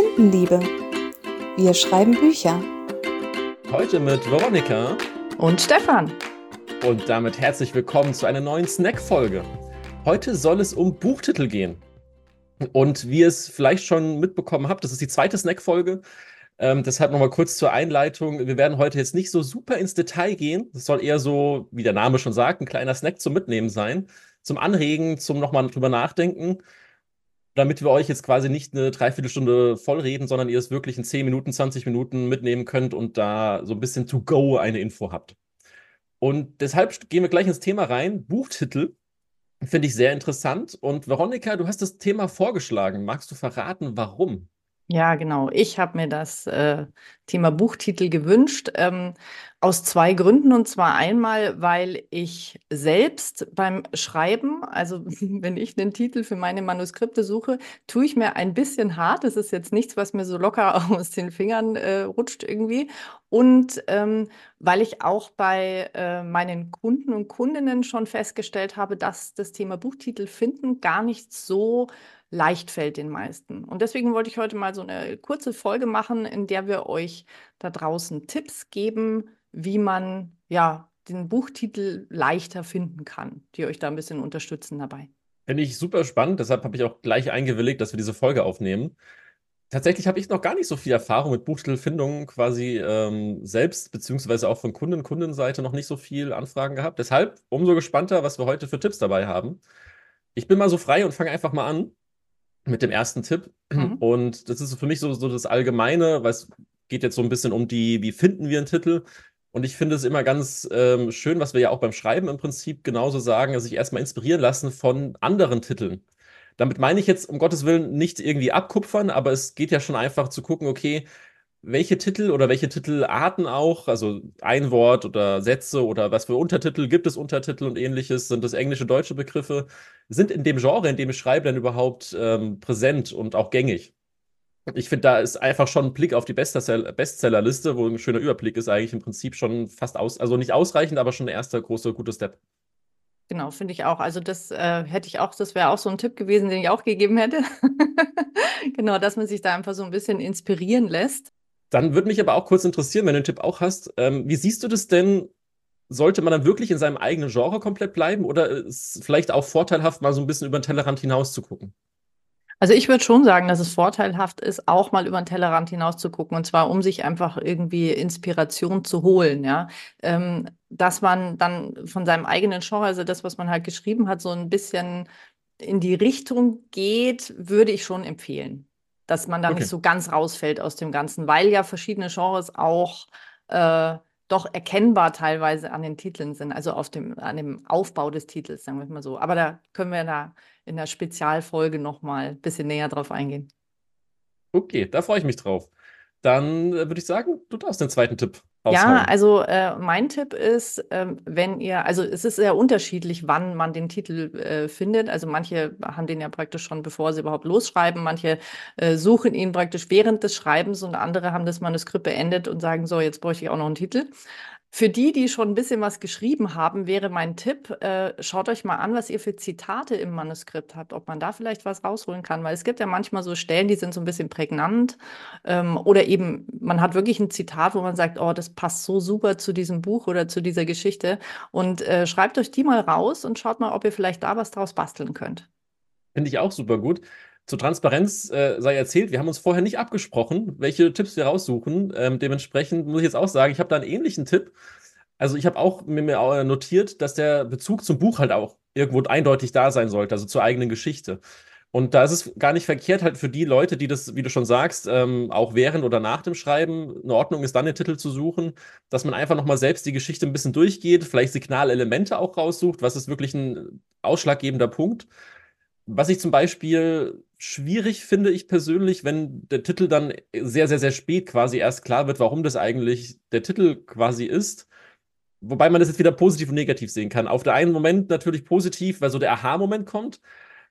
Tintenliebe. Wir schreiben Bücher. Heute mit Veronika und Stefan. Und damit herzlich willkommen zu einer neuen Snack-Folge. Heute soll es um Buchtitel gehen. Und wie ihr es vielleicht schon mitbekommen habt, das ist die zweite Snack-Folge. Ähm, deshalb nochmal kurz zur Einleitung. Wir werden heute jetzt nicht so super ins Detail gehen. Das soll eher so, wie der Name schon sagt, ein kleiner Snack zum Mitnehmen sein, zum Anregen, zum nochmal drüber nachdenken damit wir euch jetzt quasi nicht eine Dreiviertelstunde vollreden, sondern ihr es wirklich in 10 Minuten, 20 Minuten mitnehmen könnt und da so ein bisschen to go eine Info habt. Und deshalb gehen wir gleich ins Thema rein. Buchtitel finde ich sehr interessant. Und Veronika, du hast das Thema vorgeschlagen. Magst du verraten, warum? Ja, genau. Ich habe mir das äh, Thema Buchtitel gewünscht, ähm, aus zwei Gründen. Und zwar einmal, weil ich selbst beim Schreiben, also wenn ich einen Titel für meine Manuskripte suche, tue ich mir ein bisschen hart. Das ist jetzt nichts, was mir so locker aus den Fingern äh, rutscht irgendwie. Und ähm, weil ich auch bei äh, meinen Kunden und Kundinnen schon festgestellt habe, dass das Thema Buchtitel finden gar nicht so leicht fällt den meisten. Und deswegen wollte ich heute mal so eine kurze Folge machen, in der wir euch da draußen Tipps geben, wie man ja den Buchtitel leichter finden kann, die euch da ein bisschen unterstützen dabei. Finde ich super spannend, deshalb habe ich auch gleich eingewilligt, dass wir diese Folge aufnehmen. Tatsächlich habe ich noch gar nicht so viel Erfahrung mit Buchtitelfindungen quasi ähm, selbst, beziehungsweise auch von Kunden, Kundenseite noch nicht so viel Anfragen gehabt. Deshalb umso gespannter, was wir heute für Tipps dabei haben. Ich bin mal so frei und fange einfach mal an mit dem ersten Tipp. Mhm. Und das ist für mich so, so das Allgemeine, weil es geht jetzt so ein bisschen um die, wie finden wir einen Titel? Und ich finde es immer ganz ähm, schön, was wir ja auch beim Schreiben im Prinzip genauso sagen, sich erstmal inspirieren lassen von anderen Titeln. Damit meine ich jetzt um Gottes Willen nicht irgendwie abkupfern, aber es geht ja schon einfach zu gucken, okay, welche Titel oder welche Titelarten auch, also ein Wort oder Sätze oder was für Untertitel, gibt es Untertitel und ähnliches, sind das englische, deutsche Begriffe, sind in dem Genre, in dem ich schreibe, dann überhaupt ähm, präsent und auch gängig? Ich finde, da ist einfach schon ein Blick auf die Bestsellerliste, wo ein schöner Überblick ist, eigentlich im Prinzip schon fast aus, also nicht ausreichend, aber schon ein erster großer, guter Step. Genau, finde ich auch. Also das äh, hätte ich auch, das wäre auch so ein Tipp gewesen, den ich auch gegeben hätte. genau, dass man sich da einfach so ein bisschen inspirieren lässt. Dann würde mich aber auch kurz interessieren, wenn du einen Tipp auch hast, ähm, wie siehst du das denn? Sollte man dann wirklich in seinem eigenen Genre komplett bleiben oder ist es vielleicht auch vorteilhaft, mal so ein bisschen über den Tellerrand hinaus zu gucken? Also ich würde schon sagen, dass es vorteilhaft ist, auch mal über den Tellerrand hinaus zu gucken und zwar um sich einfach irgendwie Inspiration zu holen, ja. Ähm, dass man dann von seinem eigenen Genre, also das, was man halt geschrieben hat, so ein bisschen in die Richtung geht, würde ich schon empfehlen dass man da okay. nicht so ganz rausfällt aus dem Ganzen, weil ja verschiedene Genres auch äh, doch erkennbar teilweise an den Titeln sind, also auf dem, an dem Aufbau des Titels, sagen wir mal so. Aber da können wir da in der Spezialfolge nochmal ein bisschen näher drauf eingehen. Okay, da freue ich mich drauf. Dann äh, würde ich sagen, du darfst den zweiten Tipp Aushauen. Ja, also äh, mein Tipp ist, ähm, wenn ihr, also es ist sehr unterschiedlich, wann man den Titel äh, findet. Also manche haben den ja praktisch schon, bevor sie überhaupt losschreiben, manche äh, suchen ihn praktisch während des Schreibens und andere haben das Manuskript beendet und sagen, so, jetzt bräuchte ich auch noch einen Titel. Für die, die schon ein bisschen was geschrieben haben, wäre mein Tipp, äh, schaut euch mal an, was ihr für Zitate im Manuskript habt, ob man da vielleicht was rausholen kann, weil es gibt ja manchmal so Stellen, die sind so ein bisschen prägnant ähm, oder eben man hat wirklich ein Zitat, wo man sagt, oh, das passt so super zu diesem Buch oder zu dieser Geschichte und äh, schreibt euch die mal raus und schaut mal, ob ihr vielleicht da was draus basteln könnt. Finde ich auch super gut. Zur Transparenz äh, sei erzählt, wir haben uns vorher nicht abgesprochen, welche Tipps wir raussuchen. Ähm, dementsprechend muss ich jetzt auch sagen, ich habe da einen ähnlichen Tipp. Also ich habe auch mir, mir notiert, dass der Bezug zum Buch halt auch irgendwo eindeutig da sein sollte, also zur eigenen Geschichte. Und da ist es gar nicht verkehrt, halt für die Leute, die das, wie du schon sagst, ähm, auch während oder nach dem Schreiben in Ordnung ist, dann den Titel zu suchen, dass man einfach nochmal selbst die Geschichte ein bisschen durchgeht, vielleicht Signalelemente auch raussucht, was ist wirklich ein ausschlaggebender Punkt. Was ich zum Beispiel schwierig finde, ich persönlich, wenn der Titel dann sehr, sehr, sehr spät quasi erst klar wird, warum das eigentlich der Titel quasi ist. Wobei man das jetzt wieder positiv und negativ sehen kann. Auf der einen Moment natürlich positiv, weil so der Aha-Moment kommt.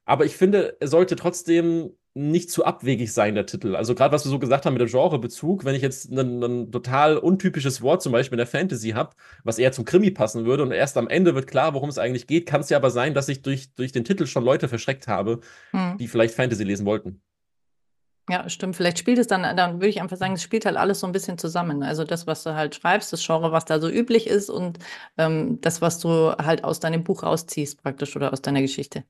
Aber ich finde, er sollte trotzdem nicht zu abwegig sein, der Titel. Also gerade was wir so gesagt haben mit dem Genrebezug, wenn ich jetzt ein, total untypisches Wort zum Beispiel in der Fantasy habe, was eher zum Krimi passen würde und erst am Ende wird klar, worum es eigentlich geht, kann es ja aber sein, dass ich durch, durch den Titel schon Leute verschreckt habe, hm. die vielleicht Fantasy lesen wollten. Ja, stimmt. Vielleicht spielt es dann, dann würde ich einfach sagen, es spielt halt alles so ein bisschen zusammen. Also das, was du halt schreibst, das Genre, was da so üblich ist und ähm, das, was du halt aus deinem Buch rausziehst, praktisch oder aus deiner Geschichte.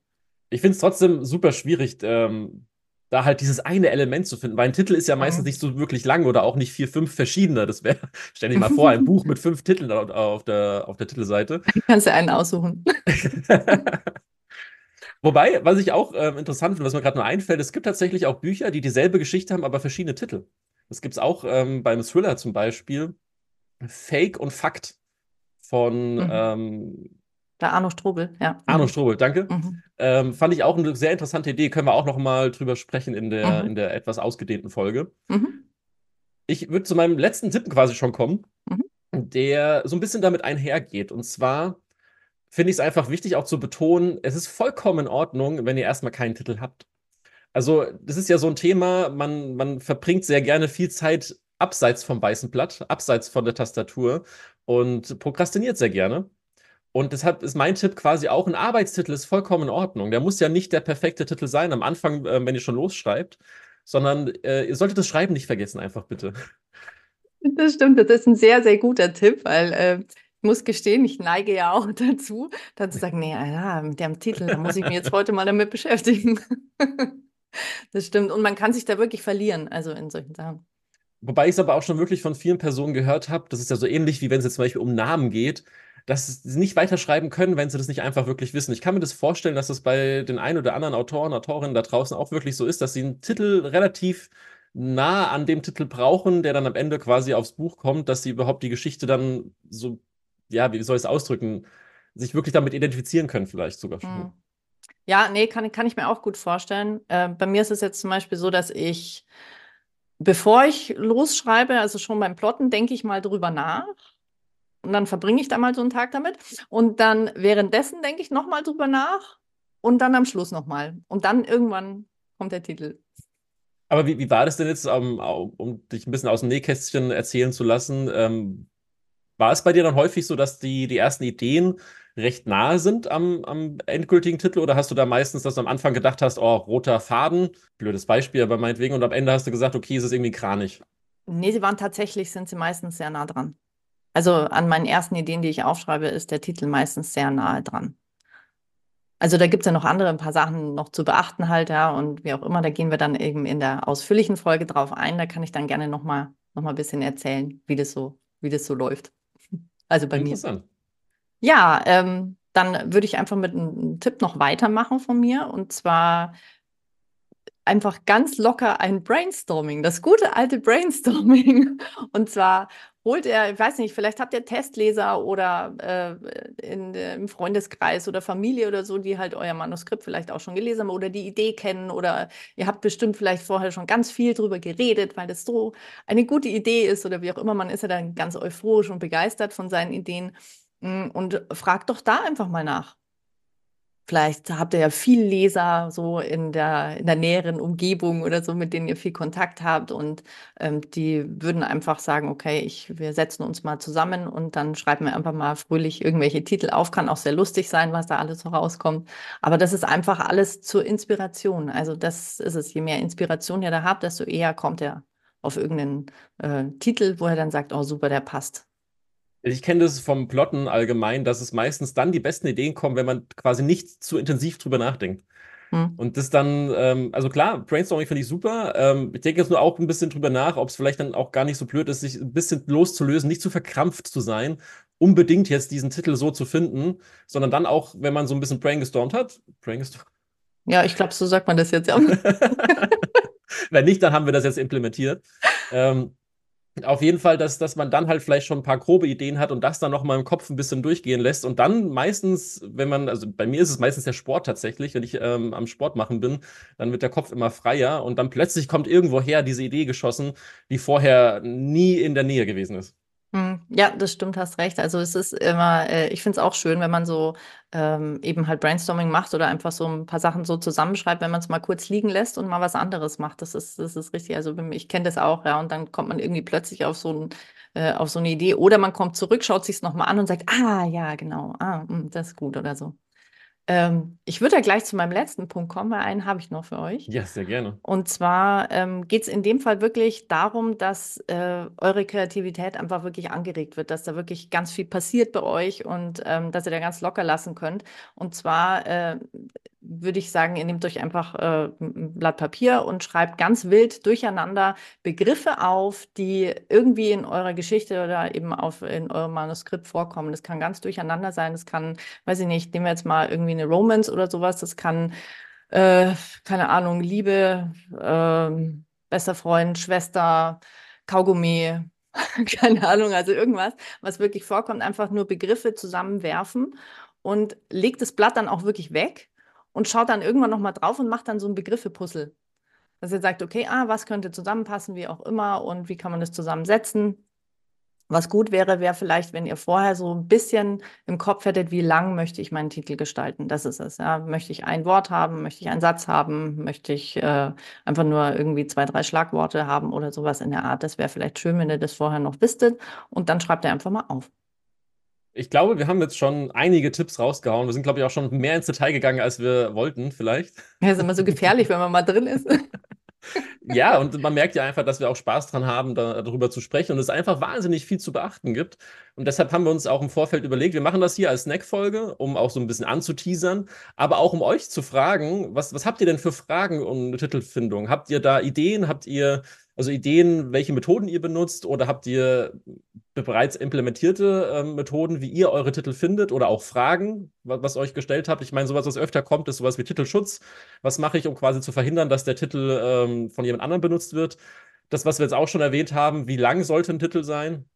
Ich finde es trotzdem super schwierig, ähm, da halt dieses eine Element zu finden, weil ein Titel ist ja meistens mhm. nicht so wirklich lang oder auch nicht vier, fünf verschiedene. Das wäre, stell dir mal vor, ein Buch mit fünf Titeln auf der, auf der Titelseite. Kannst du einen aussuchen. Wobei, was ich auch ähm, interessant finde, was mir gerade nur einfällt, es gibt tatsächlich auch Bücher, die dieselbe Geschichte haben, aber verschiedene Titel. Das gibt es auch ähm, beim Thriller zum Beispiel. Fake und Fakt von mhm. ähm, der Arno Strobel, ja. Arno. Strobel, danke. Mhm. Ähm, fand ich auch eine sehr interessante Idee. Können wir auch noch mal drüber sprechen in der, mhm. in der etwas ausgedehnten Folge. Mhm. Ich würde zu meinem letzten Tipp quasi schon kommen, mhm. der so ein bisschen damit einhergeht. Und zwar finde ich es einfach wichtig, auch zu betonen, es ist vollkommen in Ordnung, wenn ihr erstmal keinen Titel habt. Also, das ist ja so ein Thema, man, man verbringt sehr gerne viel Zeit abseits vom weißen Blatt, abseits von der Tastatur und prokrastiniert sehr gerne. Und deshalb ist mein Tipp quasi auch, ein Arbeitstitel ist vollkommen in Ordnung. Der muss ja nicht der perfekte Titel sein am Anfang, äh, wenn ihr schon losschreibt, sondern äh, ihr solltet das Schreiben nicht vergessen, einfach bitte. Das stimmt, das ist ein sehr, sehr guter Tipp, weil äh, ich muss gestehen, ich neige ja auch dazu, dann zu sagen, nee, ja, mit dem Titel, da muss ich mich jetzt heute mal damit beschäftigen. das stimmt. Und man kann sich da wirklich verlieren, also in solchen Sachen. Wobei ich es aber auch schon wirklich von vielen Personen gehört habe, das ist ja so ähnlich, wie wenn es jetzt zum Beispiel um Namen geht, dass sie nicht weiterschreiben können, wenn sie das nicht einfach wirklich wissen. Ich kann mir das vorstellen, dass das bei den ein oder anderen Autoren, Autorinnen da draußen auch wirklich so ist, dass sie einen Titel relativ nah an dem Titel brauchen, der dann am Ende quasi aufs Buch kommt, dass sie überhaupt die Geschichte dann so ja, wie soll ich es ausdrücken, sich wirklich damit identifizieren können, vielleicht sogar schon. Mhm. Ja, nee, kann, kann ich mir auch gut vorstellen. Äh, bei mir ist es jetzt zum Beispiel so, dass ich, bevor ich losschreibe, also schon beim Plotten, denke ich mal drüber nach. Und dann verbringe ich da mal so einen Tag damit. Und dann währenddessen denke ich nochmal drüber nach. Und dann am Schluss nochmal. Und dann irgendwann kommt der Titel. Aber wie, wie war das denn jetzt, um, um dich ein bisschen aus dem Nähkästchen erzählen zu lassen? Ähm, war es bei dir dann häufig so, dass die, die ersten Ideen recht nahe sind am, am endgültigen Titel oder hast du da meistens, dass du am Anfang gedacht hast, oh, roter Faden, blödes Beispiel, aber meinetwegen, und am Ende hast du gesagt, okay, ist es irgendwie kranig? Nee, sie waren tatsächlich, sind sie meistens sehr nah dran. Also an meinen ersten Ideen, die ich aufschreibe, ist der Titel meistens sehr nahe dran. Also da gibt es ja noch andere, ein paar Sachen noch zu beachten halt, ja, und wie auch immer, da gehen wir dann eben in der ausführlichen Folge drauf ein. Da kann ich dann gerne nochmal noch mal ein bisschen erzählen, wie das so, wie das so läuft. Also bei mir. Ja, ähm, dann würde ich einfach mit einem Tipp noch weitermachen von mir. Und zwar einfach ganz locker ein Brainstorming, das gute alte Brainstorming. Und zwar holt er, ich weiß nicht, vielleicht habt ihr Testleser oder äh, in, im Freundeskreis oder Familie oder so, die halt euer Manuskript vielleicht auch schon gelesen haben oder die Idee kennen oder ihr habt bestimmt vielleicht vorher schon ganz viel drüber geredet, weil das so eine gute Idee ist oder wie auch immer, man ist ja dann ganz euphorisch und begeistert von seinen Ideen hm, und fragt doch da einfach mal nach. Vielleicht habt ihr ja viel Leser so in der, in der näheren Umgebung oder so, mit denen ihr viel Kontakt habt und ähm, die würden einfach sagen, okay, ich, wir setzen uns mal zusammen und dann schreiben wir einfach mal fröhlich irgendwelche Titel auf. Kann auch sehr lustig sein, was da alles so rauskommt. Aber das ist einfach alles zur Inspiration. Also das ist es. Je mehr Inspiration ihr da habt, desto eher kommt er auf irgendeinen äh, Titel, wo er dann sagt, oh super, der passt. Ich kenne das vom Plotten allgemein, dass es meistens dann die besten Ideen kommen, wenn man quasi nicht zu intensiv drüber nachdenkt. Hm. Und das dann, ähm, also klar, Brainstorming finde ich super. Ähm, ich denke jetzt nur auch ein bisschen drüber nach, ob es vielleicht dann auch gar nicht so blöd ist, sich ein bisschen loszulösen, nicht zu verkrampft zu sein, unbedingt jetzt diesen Titel so zu finden, sondern dann auch, wenn man so ein bisschen brainstormt hat, brainstorm. Ja, ich glaube, so sagt man das jetzt ja. wenn nicht, dann haben wir das jetzt implementiert. Ähm, auf jeden Fall, dass, dass man dann halt vielleicht schon ein paar grobe Ideen hat und das dann nochmal im Kopf ein bisschen durchgehen lässt. Und dann meistens, wenn man, also bei mir ist es meistens der Sport tatsächlich, wenn ich ähm, am Sport machen bin, dann wird der Kopf immer freier und dann plötzlich kommt irgendwoher diese Idee geschossen, die vorher nie in der Nähe gewesen ist. Hm, ja, das stimmt, hast recht. Also es ist immer, äh, ich finde es auch schön, wenn man so ähm, eben halt Brainstorming macht oder einfach so ein paar Sachen so zusammenschreibt, wenn man es mal kurz liegen lässt und mal was anderes macht. Das ist, das ist richtig. Also ich kenne das auch, ja. Und dann kommt man irgendwie plötzlich auf so, ein, äh, auf so eine Idee. Oder man kommt zurück, schaut sich es nochmal an und sagt, ah, ja, genau, ah, hm, das ist gut oder so. Ähm, ich würde ja gleich zu meinem letzten Punkt kommen, weil einen habe ich noch für euch. Ja, sehr gerne. Und zwar ähm, geht es in dem Fall wirklich darum, dass äh, eure Kreativität einfach wirklich angeregt wird, dass da wirklich ganz viel passiert bei euch und ähm, dass ihr da ganz locker lassen könnt. Und zwar äh, würde ich sagen, ihr nehmt euch einfach äh, ein Blatt Papier und schreibt ganz wild durcheinander Begriffe auf, die irgendwie in eurer Geschichte oder eben auf, in eurem Manuskript vorkommen. Das kann ganz durcheinander sein. Das kann, weiß ich nicht, nehmen wir jetzt mal irgendwie eine Romance oder sowas. Das kann, äh, keine Ahnung, Liebe, äh, bester Freund, Schwester, Kaugummi, keine Ahnung, also irgendwas, was wirklich vorkommt, einfach nur Begriffe zusammenwerfen und legt das Blatt dann auch wirklich weg und schaut dann irgendwann nochmal drauf und macht dann so ein Begriffe-Puzzle. Dass ihr sagt, okay, ah, was könnte zusammenpassen, wie auch immer, und wie kann man das zusammensetzen. Was gut wäre, wäre vielleicht, wenn ihr vorher so ein bisschen im Kopf hättet, wie lang möchte ich meinen Titel gestalten. Das ist es. Ja. Möchte ich ein Wort haben? Möchte ich einen Satz haben? Möchte ich äh, einfach nur irgendwie zwei, drei Schlagworte haben oder sowas in der Art? Das wäre vielleicht schön, wenn ihr das vorher noch wisstet. Und dann schreibt ihr einfach mal auf. Ich glaube, wir haben jetzt schon einige Tipps rausgehauen. Wir sind, glaube ich, auch schon mehr ins Detail gegangen, als wir wollten, vielleicht. Ja, ist immer so gefährlich, wenn man mal drin ist. ja, und man merkt ja einfach, dass wir auch Spaß dran haben, da, darüber zu sprechen und es einfach wahnsinnig viel zu beachten gibt. Und deshalb haben wir uns auch im Vorfeld überlegt, wir machen das hier als Snack-Folge, um auch so ein bisschen anzuteasern, aber auch um euch zu fragen, was, was habt ihr denn für Fragen eine Titelfindung? Habt ihr da Ideen? Habt ihr also Ideen, welche Methoden ihr benutzt oder habt ihr bereits implementierte äh, Methoden, wie ihr eure Titel findet oder auch Fragen, was, was euch gestellt habt? Ich meine, sowas, was öfter kommt, ist sowas wie Titelschutz. Was mache ich, um quasi zu verhindern, dass der Titel ähm, von jemand anderem benutzt wird? Das, was wir jetzt auch schon erwähnt haben, wie lang sollte ein Titel sein?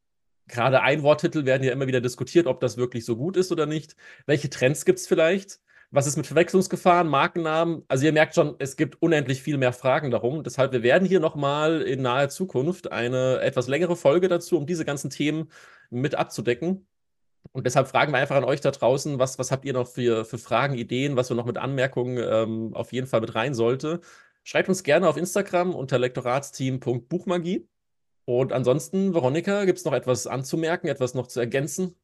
Gerade Einworttitel werden ja immer wieder diskutiert, ob das wirklich so gut ist oder nicht. Welche Trends gibt es vielleicht? Was ist mit Verwechslungsgefahren, Markennamen? Also ihr merkt schon, es gibt unendlich viel mehr Fragen darum. Deshalb, wir werden hier nochmal in naher Zukunft eine etwas längere Folge dazu, um diese ganzen Themen mit abzudecken. Und deshalb fragen wir einfach an euch da draußen, was, was habt ihr noch für, für Fragen, Ideen, was wir noch mit Anmerkungen ähm, auf jeden Fall mit rein sollte. Schreibt uns gerne auf Instagram unter lektoratsteam.buchmagie. Und ansonsten, Veronika, gibt es noch etwas anzumerken, etwas noch zu ergänzen?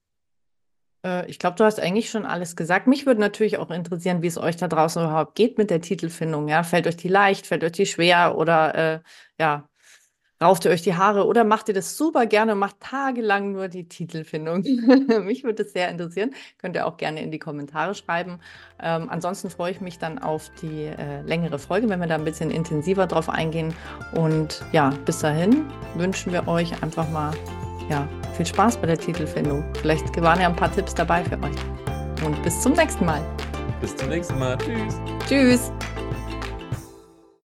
Äh, ich glaube, du hast eigentlich schon alles gesagt. Mich würde natürlich auch interessieren, wie es euch da draußen überhaupt geht mit der Titelfindung. Ja? Fällt euch die leicht, fällt euch die schwer oder äh, ja, rauft ihr euch die Haare oder macht ihr das super gerne und macht tagelang nur die Titelfindung? mich würde es sehr interessieren. Könnt ihr auch gerne in die Kommentare schreiben. Ähm, ansonsten freue ich mich dann auf die äh, längere Folge, wenn wir da ein bisschen intensiver drauf eingehen. Und ja, bis dahin wünschen wir euch einfach mal ja, viel Spaß bei der Titelfindung. Vielleicht waren ja ein paar Tipps dabei für euch. Und bis zum nächsten Mal. Bis zum nächsten Mal. Tschüss. Tschüss.